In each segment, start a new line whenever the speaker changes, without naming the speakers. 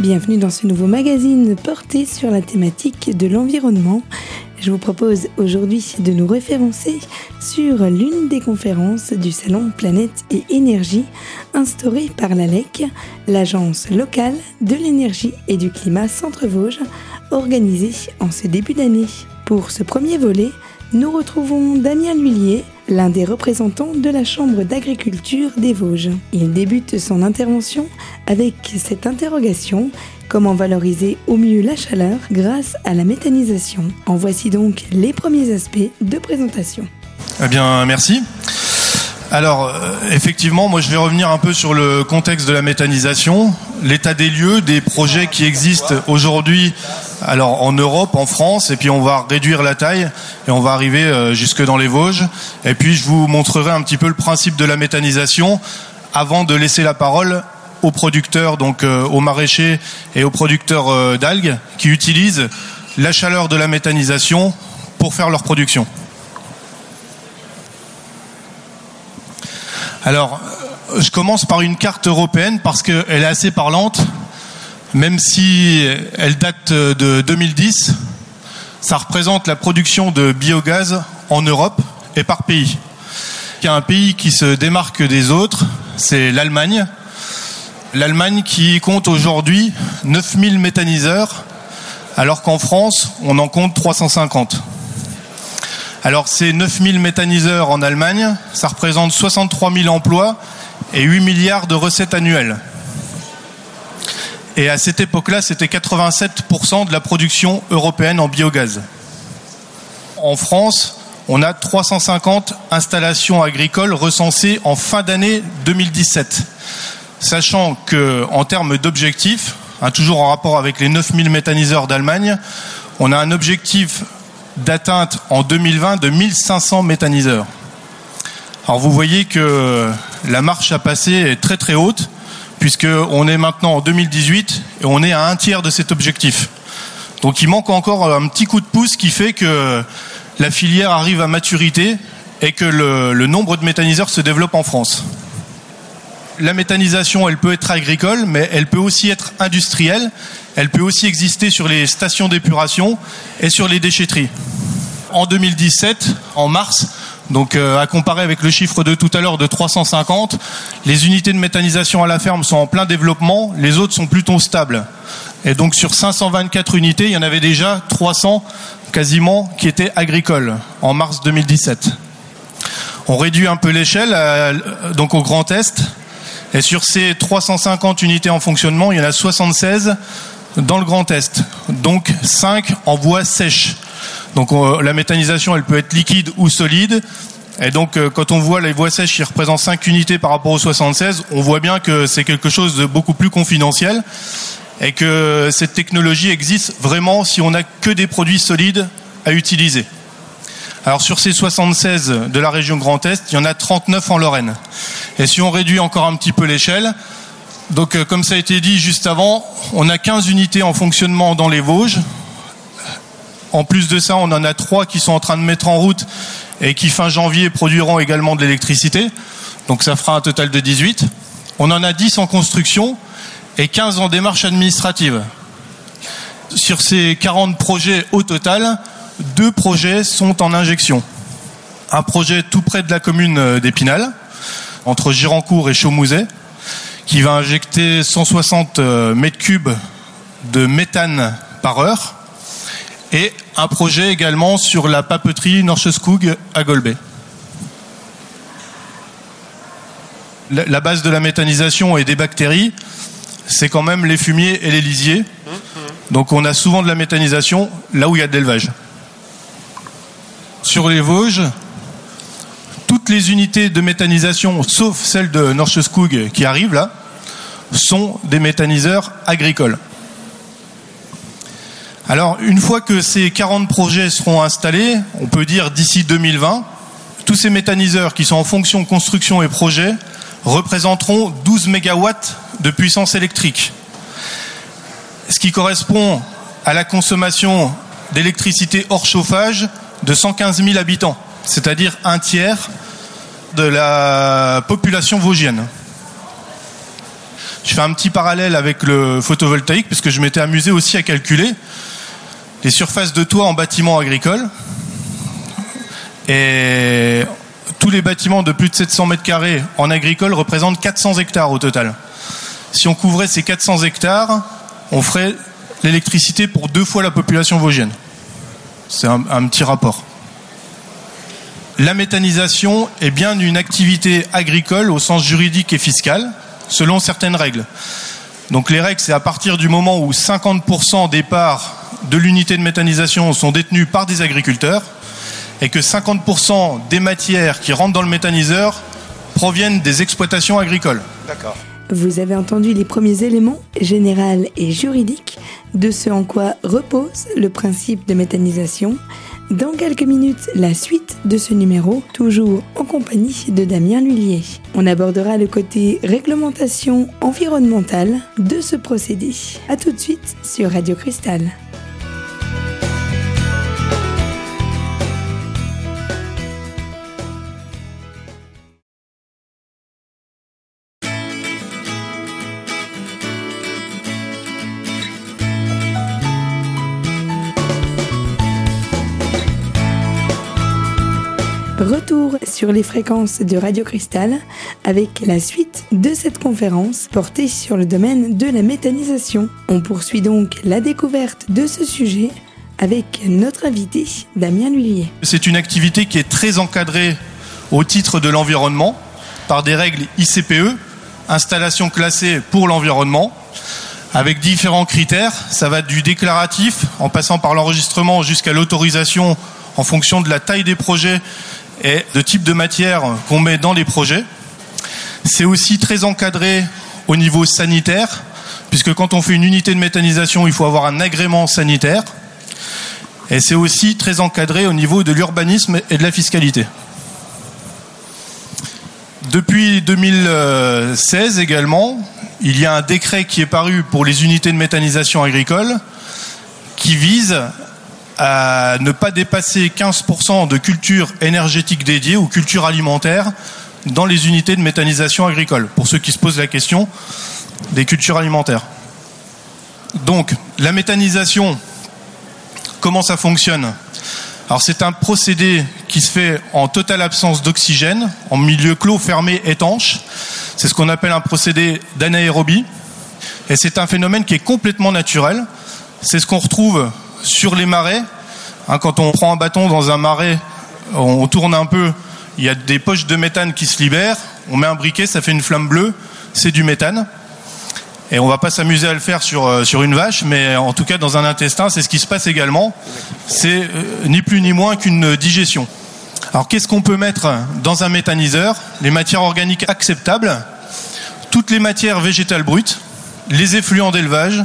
Bienvenue dans ce nouveau magazine porté sur la thématique de l'environnement. Je vous propose aujourd'hui de nous référencer sur l'une des conférences du Salon Planète et Énergie instaurée par l'ALEC, l'Agence locale de l'énergie et du climat Centre-Vosges, organisée en ce début d'année. Pour ce premier volet, nous retrouvons Damien Lhuillier, l'un des représentants de la Chambre d'agriculture des Vosges. Il débute son intervention avec cette interrogation comment valoriser au mieux la chaleur grâce à la méthanisation? En voici donc les premiers aspects de présentation.
Eh bien, merci. Alors, euh, effectivement, moi je vais revenir un peu sur le contexte de la méthanisation, l'état des lieux, des projets qui existent aujourd'hui, alors en Europe, en France, et puis on va réduire la taille et on va arriver euh, jusque dans les Vosges. Et puis je vous montrerai un petit peu le principe de la méthanisation avant de laisser la parole aux producteurs, donc euh, aux maraîchers et aux producteurs d'algues qui utilisent la chaleur de la méthanisation pour faire leur production. Alors, euh, je commence par une carte européenne parce qu'elle est assez parlante, même si elle date de 2010. Ça représente la production de biogaz en Europe et par pays. Il y a un pays qui se démarque des autres, c'est l'Allemagne. L'Allemagne qui compte aujourd'hui 9000 méthaniseurs, alors qu'en France, on en compte 350. Alors c'est 9000 méthaniseurs en Allemagne, ça représente 63 000 emplois et 8 milliards de recettes annuelles. Et à cette époque-là, c'était 87% de la production européenne en biogaz. En France, on a 350 installations agricoles recensées en fin d'année 2017. Sachant que, en termes d'objectifs, hein, toujours en rapport avec les 9000 méthaniseurs d'Allemagne, on a un objectif d'atteinte en 2020 de 1500 méthaniseurs. Alors vous voyez que la marche à passer est très très haute, puisqu'on est maintenant en 2018 et on est à un tiers de cet objectif. Donc il manque encore un petit coup de pouce qui fait que la filière arrive à maturité et que le, le nombre de méthaniseurs se développe en France. La méthanisation, elle peut être agricole, mais elle peut aussi être industrielle elle peut aussi exister sur les stations d'épuration et sur les déchetteries. En 2017, en mars, donc euh, à comparer avec le chiffre de tout à l'heure de 350, les unités de méthanisation à la ferme sont en plein développement, les autres sont plutôt stables. Et donc sur 524 unités, il y en avait déjà 300 quasiment qui étaient agricoles en mars 2017. On réduit un peu l'échelle euh, donc au Grand Est. Et sur ces 350 unités en fonctionnement, il y en a 76 dans le Grand Est, donc 5 en voie sèche. Donc la méthanisation, elle peut être liquide ou solide. Et donc euh, quand on voit les voies sèches qui représentent 5 unités par rapport aux 76, on voit bien que c'est quelque chose de beaucoup plus confidentiel et que cette technologie existe vraiment si on n'a que des produits solides à utiliser. Alors sur ces 76 de la région Grand Est, il y en a 39 en Lorraine. Et si on réduit encore un petit peu l'échelle, donc, euh, comme ça a été dit juste avant, on a 15 unités en fonctionnement dans les Vosges. En plus de ça, on en a 3 qui sont en train de mettre en route et qui, fin janvier, produiront également de l'électricité. Donc, ça fera un total de 18. On en a 10 en construction et 15 en démarche administrative. Sur ces 40 projets au total, deux projets sont en injection. Un projet tout près de la commune d'Épinal, entre Girancourt et Chaumouzet, qui va injecter 160 euh, mètres cubes de méthane par heure et un projet également sur la papeterie Norcheskog à Golbet. La base de la méthanisation et des bactéries, c'est quand même les fumiers et les lisiers. Donc on a souvent de la méthanisation là où il y a de l'élevage. Sur les Vosges, toutes les unités de méthanisation, sauf celle de Norcheskog qui arrive là, sont des méthaniseurs agricoles. Alors, une fois que ces 40 projets seront installés, on peut dire d'ici 2020, tous ces méthaniseurs qui sont en fonction construction et projet représenteront 12 mégawatts de puissance électrique, ce qui correspond à la consommation d'électricité hors chauffage de 115 000 habitants, c'est-à-dire un tiers de la population vosgienne. Je fais un petit parallèle avec le photovoltaïque, puisque je m'étais amusé aussi à calculer les surfaces de toit en bâtiments agricoles. Et tous les bâtiments de plus de 700 mètres carrés en agricole représentent 400 hectares au total. Si on couvrait ces 400 hectares, on ferait l'électricité pour deux fois la population vosgienne. C'est un, un, petit rapport. La méthanisation est bien une activité agricole au sens juridique et fiscal, selon certaines règles. Donc les règles, c'est à partir du moment où 50% des parts de l'unité de méthanisation sont détenues par des agriculteurs et que 50% des matières qui rentrent dans le méthaniseur proviennent des exploitations agricoles.
D'accord. Vous avez entendu les premiers éléments, général et juridiques, de ce en quoi repose le principe de méthanisation. Dans quelques minutes, la suite de ce numéro, toujours en compagnie de Damien Lullier. On abordera le côté réglementation environnementale de ce procédé. A tout de suite sur Radio Cristal. Sur les fréquences de Radio Cristal avec la suite de cette conférence portée sur le domaine de la méthanisation. On poursuit donc la découverte de ce sujet avec notre invité Damien Lullier.
C'est une activité qui est très encadrée au titre de l'environnement par des règles ICPE, installation classée pour l'environnement, avec différents critères. Ça va du déclaratif en passant par l'enregistrement jusqu'à l'autorisation en fonction de la taille des projets et de type de matière qu'on met dans les projets. C'est aussi très encadré au niveau sanitaire, puisque quand on fait une unité de méthanisation, il faut avoir un agrément sanitaire. Et c'est aussi très encadré au niveau de l'urbanisme et de la fiscalité. Depuis 2016 également, il y a un décret qui est paru pour les unités de méthanisation agricole qui vise à ne pas dépasser 15% de culture énergétique dédiée ou culture alimentaire dans les unités de méthanisation agricole, pour ceux qui se posent la question des cultures alimentaires. Donc, la méthanisation, comment ça fonctionne? Alors, c'est un procédé qui se fait en totale absence d'oxygène, en milieu clos, fermé, étanche. C'est ce qu'on appelle un procédé d'anaérobie. Et c'est un phénomène qui est complètement naturel. C'est ce qu'on retrouve sur les marais. Hein, quand on prend un bâton dans un marais, on tourne un peu, il y a des poches de méthane qui se libèrent, on met un briquet, ça fait une flamme bleue, c'est du méthane. Et on va pas s'amuser à le faire sur, euh, sur une vache, mais en tout cas dans un intestin, c'est ce qui se passe également. C'est euh, ni plus ni moins qu'une digestion. Alors qu'est-ce qu'on peut mettre dans un méthaniseur? Les matières organiques acceptables, toutes les matières végétales brutes, les effluents d'élevage,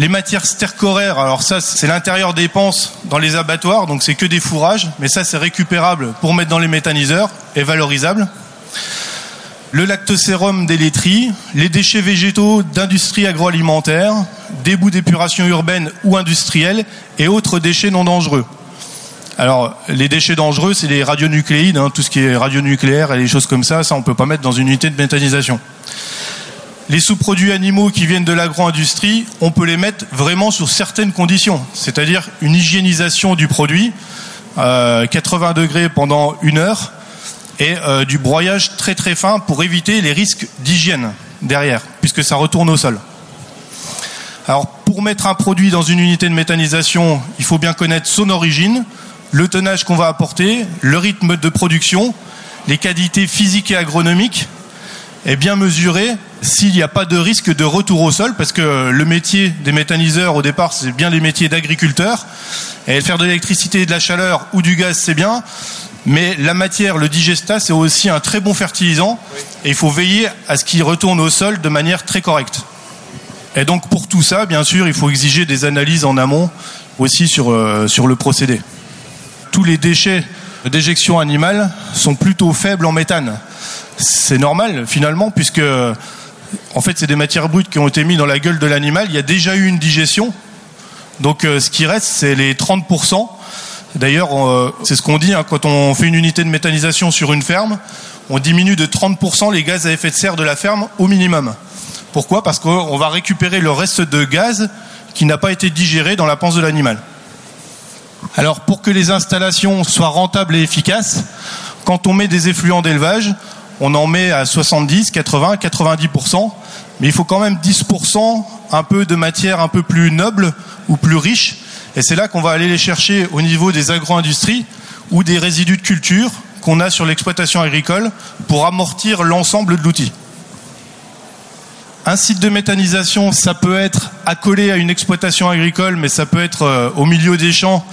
les matières stercoraires, alors ça c'est l'intérieur des panses dans les abattoirs, donc c'est que des fourrages, mais ça c'est récupérable pour mettre dans les méthaniseurs et valorisable. Le lactosérum des laiteries, les déchets végétaux d'industrie agroalimentaire, des bouts d'épuration urbaine ou industrielle et autres déchets non dangereux. Alors, les déchets dangereux, c'est les radionucléides, hein, tout ce qui est radionucléaire et les choses comme ça, ça on peut pas mettre dans une unité de méthanisation. Les sous-produits animaux qui viennent de l'agro-industrie, on peut les mettre vraiment sur certaines conditions, c'est-à-dire une hygiénisation du produit, euh, 80 degrés pendant une heure, et euh, du broyage très très fin pour éviter les risques d'hygiène derrière, puisque ça retourne au sol. Alors pour mettre un produit dans une unité de méthanisation, il faut bien connaître son origine, le tonnage qu'on va apporter, le rythme de production, les qualités physiques et agronomiques, et bien mesurer s'il n'y a pas de risque de retour au sol, parce que le métier des méthaniseurs au départ, c'est bien les métiers d'agriculteurs. Et faire de l'électricité de la chaleur ou du gaz, c'est bien. Mais la matière, le digestat, c'est aussi un très bon fertilisant. Et il faut veiller à ce qu'il retourne au sol de manière très correcte. Et donc pour tout ça, bien sûr, il faut exiger des analyses en amont aussi sur, euh, sur le procédé. Tous les déchets d'éjection animale sont plutôt faibles en méthane. C'est normal finalement puisque en fait, c'est des matières brutes qui ont été mises dans la gueule de l'animal. Il y a déjà eu une digestion. Donc, euh, ce qui reste, c'est les 30%. D'ailleurs, euh, c'est ce qu'on dit hein, quand on fait une unité de méthanisation sur une ferme. On diminue de 30% les gaz à effet de serre de la ferme au minimum. Pourquoi? Parce qu'on va récupérer le reste de gaz qui n'a pas été digéré dans la panse de l'animal. Alors pour que les installations soient rentables et efficaces, quand on met des effluents d'élevage, on en met à 70, 80, 90%, mais il faut quand même 10% un peu de matière un peu plus noble ou plus riche. Et c'est là qu'on va aller les chercher au niveau des agro-industries ou des résidus de culture qu'on a sur l'exploitation agricole pour amortir l'ensemble de l'outil. Un site de méthanisation, ça peut être accolé à une exploitation agricole, mais ça peut être euh, au milieu des champs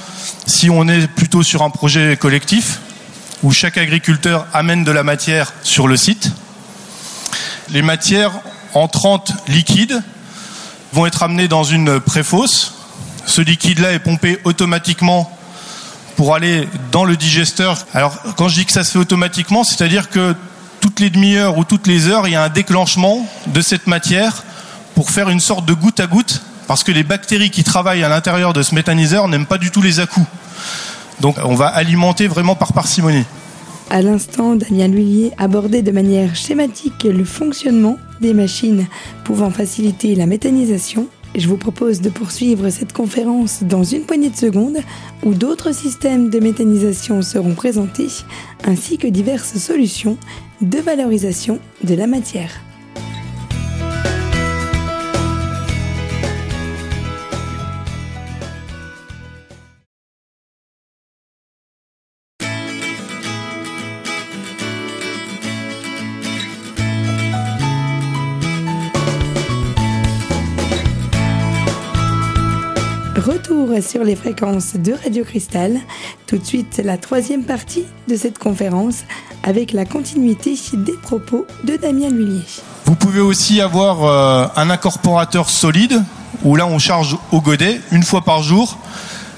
si on est plutôt sur un projet collectif où chaque agriculteur amène de la matière sur le site. Les matières entrantes liquides vont être amenées dans une préfosse. Ce liquide-là est pompé automatiquement pour aller dans le digesteur. Alors, quand je dis que ça se fait automatiquement, c'est-à-dire que toutes les demi-heures ou toutes les heures, il y a un déclenchement de cette matière pour faire une sorte de goutte à goutte, parce que les bactéries qui travaillent à l'intérieur de ce méthaniseur n'aiment pas du tout les à-coups. Donc on va alimenter vraiment par parcimonie.
À l'instant, Daniel Huillier abordait de manière schématique le fonctionnement des machines pouvant faciliter la méthanisation. Je vous propose de poursuivre cette conférence dans une poignée de secondes où d'autres systèmes de méthanisation seront présentés ainsi que diverses solutions de valorisation de la matière. Sur les fréquences de Radio Cristal. Tout de suite, la troisième partie de cette conférence avec la continuité des propos de Damien Lullier.
Vous pouvez aussi avoir euh, un incorporateur solide où là on charge au godet une fois par jour.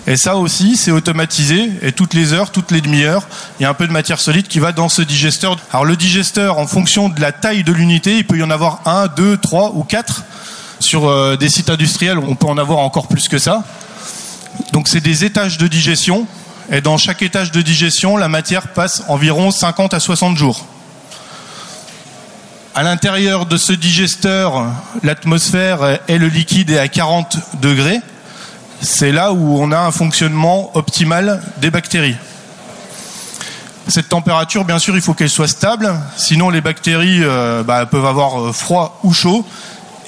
Et ça aussi, c'est automatisé. Et toutes les heures, toutes les demi-heures, il y a un peu de matière solide qui va dans ce digesteur. Alors le digesteur, en fonction de la taille de l'unité, il peut y en avoir un, deux, trois ou quatre. Sur euh, des sites industriels, on peut en avoir encore plus que ça. Donc c'est des étages de digestion. Et dans chaque étage de digestion, la matière passe environ 50 à 60 jours. À l'intérieur de ce digesteur, l'atmosphère et le liquide est à 40 degrés. C'est là où on a un fonctionnement optimal des bactéries. Cette température, bien sûr, il faut qu'elle soit stable, sinon les bactéries euh, bah, peuvent avoir euh, froid ou chaud,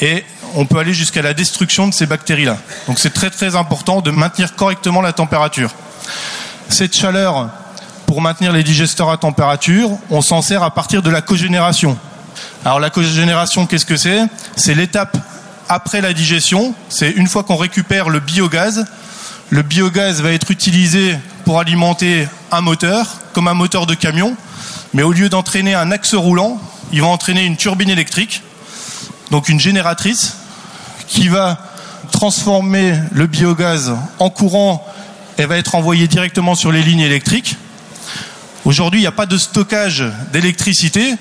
et on peut aller jusqu'à la destruction de ces bactéries-là. Donc c'est très très important de maintenir correctement la température. Cette chaleur, pour maintenir les digesteurs à température, on s'en sert à partir de la cogénération. Alors la cogénération, qu'est-ce que c'est? C'est l'étape après la digestion. C'est une fois qu'on récupère le biogaz. Le biogaz va être utilisé pour alimenter un moteur, comme un moteur de camion. Mais au lieu d'entraîner un axe roulant, il va entraîner une turbine électrique, donc une génératrice qui va transformer le biogaz en courant et va être envoyé directement sur les lignes électriques. Aujourd'hui, il n'y a pas de stockage d'électricité,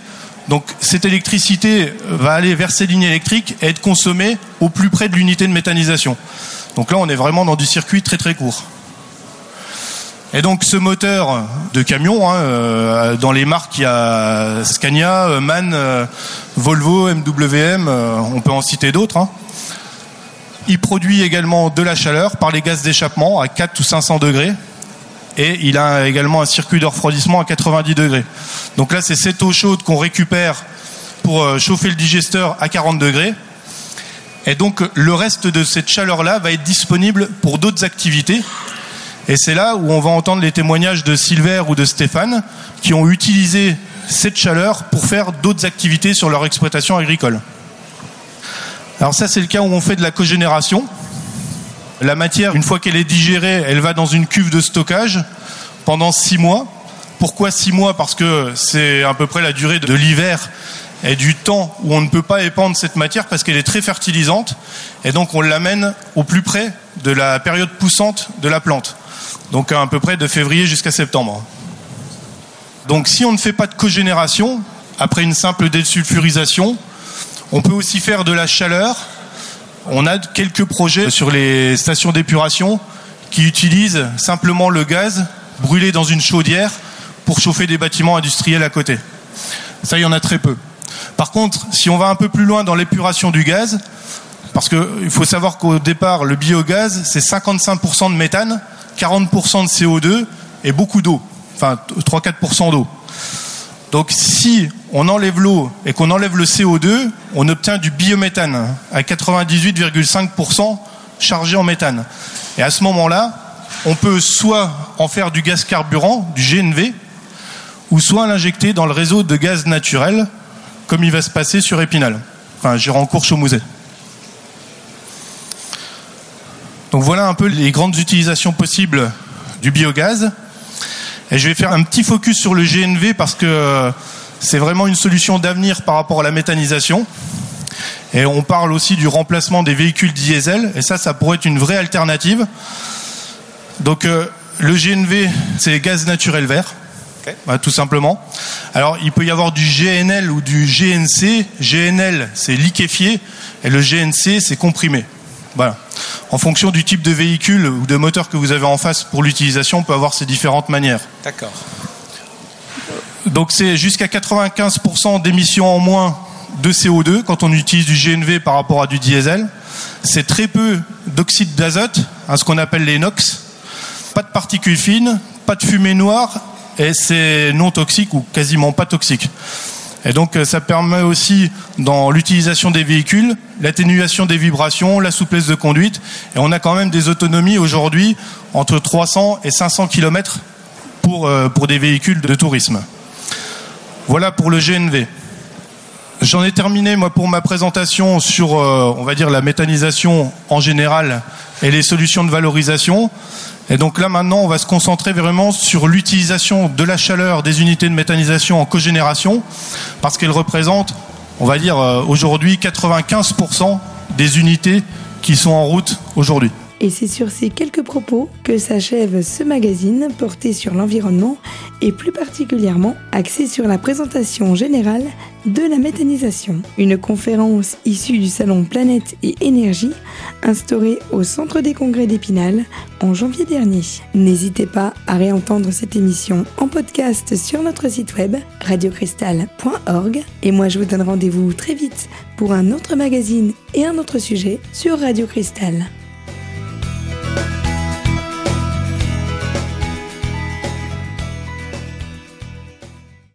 donc cette électricité va aller vers ces lignes électriques et être consommée au plus près de l'unité de méthanisation. Donc là, on est vraiment dans du circuit très très court. Et donc ce moteur de camion, hein, euh, dans les marques, il y a Scania, MAN, euh, Volvo, MWM, euh, on peut en citer d'autres. Hein. Il produit également de la chaleur par les gaz d'échappement à 4 ou 500 degrés. Et il a également un circuit de refroidissement à 90 degrés. Donc là, c'est cette eau chaude qu'on récupère pour euh, chauffer le digesteur à 40 degrés. Et donc, le reste de cette chaleur-là va être disponible pour d'autres activités. Et c'est là où on va entendre les témoignages de Silver ou de Stéphane qui ont utilisé cette chaleur pour faire d'autres activités sur leur exploitation agricole. Alors ça, c'est le cas où on fait de la cogénération. La matière, une fois qu'elle est digérée, elle va dans une cuve de stockage pendant six mois. Pourquoi six mois? Parce que c'est à peu près la durée de l'hiver et du temps où on ne peut pas épandre cette matière parce qu'elle est très fertilisante et donc on l'amène au plus près de la période poussante de la plante. Donc à peu près de février jusqu'à septembre. Donc si on ne fait pas de cogénération, après une simple désulfurisation, on peut aussi faire de la chaleur. On a quelques projets sur les stations d'épuration qui utilisent simplement le gaz brûlé dans une chaudière pour chauffer des bâtiments industriels à côté. Ça, il y en a très peu. Par contre, si on va un peu plus loin dans l'épuration du gaz, parce qu'il faut savoir qu'au départ, le biogaz, c'est 55% de méthane, 40% de CO2 et beaucoup d'eau, enfin 3-4% d'eau. Donc si on enlève l'eau et qu'on enlève le CO2, on obtient du biométhane à 98,5% chargé en méthane. Et à ce moment-là, on peut soit en faire du gaz carburant, du GNV, ou soit l'injecter dans le réseau de gaz naturel, comme il va se passer sur Épinal, enfin Gironcourt Donc voilà un peu les grandes utilisations possibles du biogaz. Et je vais faire un petit focus sur le GNV parce que c'est vraiment une solution d'avenir par rapport à la méthanisation. Et on parle aussi du remplacement des véhicules diesel. Et ça, ça pourrait être une vraie alternative. Donc euh, le GNV, c'est gaz naturel vert. tout simplement. Alors, il peut y avoir du GNL ou du GNC. GNL, c'est liquéfié, et le GNC, c'est comprimé. Voilà. En fonction du type de véhicule ou de moteur que vous avez en face pour l'utilisation, on peut avoir ces différentes manières.
D'accord.
Donc c'est jusqu'à 95% d'émissions en moins de CO2 quand on utilise du GNV par rapport à du diesel. C'est très peu d'oxyde d'azote, hein, ce qu'on appelle les NOx. Pas de particules fines, pas de fumée noire et c'est non toxique ou quasiment pas toxique. Et donc euh, ça permet aussi dans l'utilisation des véhicules l'atténuation des vibrations, la souplesse de conduite et on a quand même des autonomies aujourd'hui entre 300 et 500 km pour, euh, pour des véhicules de tourisme. Voilà pour le GNV. J'en ai terminé moi pour ma présentation sur euh, on va dire la méthanisation en général et les solutions de valorisation. Et donc là maintenant, on va se concentrer vraiment sur l'utilisation de la chaleur des unités de méthanisation en cogénération, parce qu'elles représentent, on va dire euh, aujourd'hui, 95% des unités qui sont en route aujourd'hui.
Et c'est sur ces quelques propos que s'achève ce magazine porté sur l'environnement et plus particulièrement axé sur la présentation générale de la méthanisation. Une conférence issue du salon Planète et Énergie instaurée au Centre des Congrès d'Épinal en janvier dernier. N'hésitez pas à réentendre cette émission en podcast sur notre site web radiocristal.org et moi je vous donne rendez-vous très vite pour un autre magazine et un autre sujet sur Radio Cristal.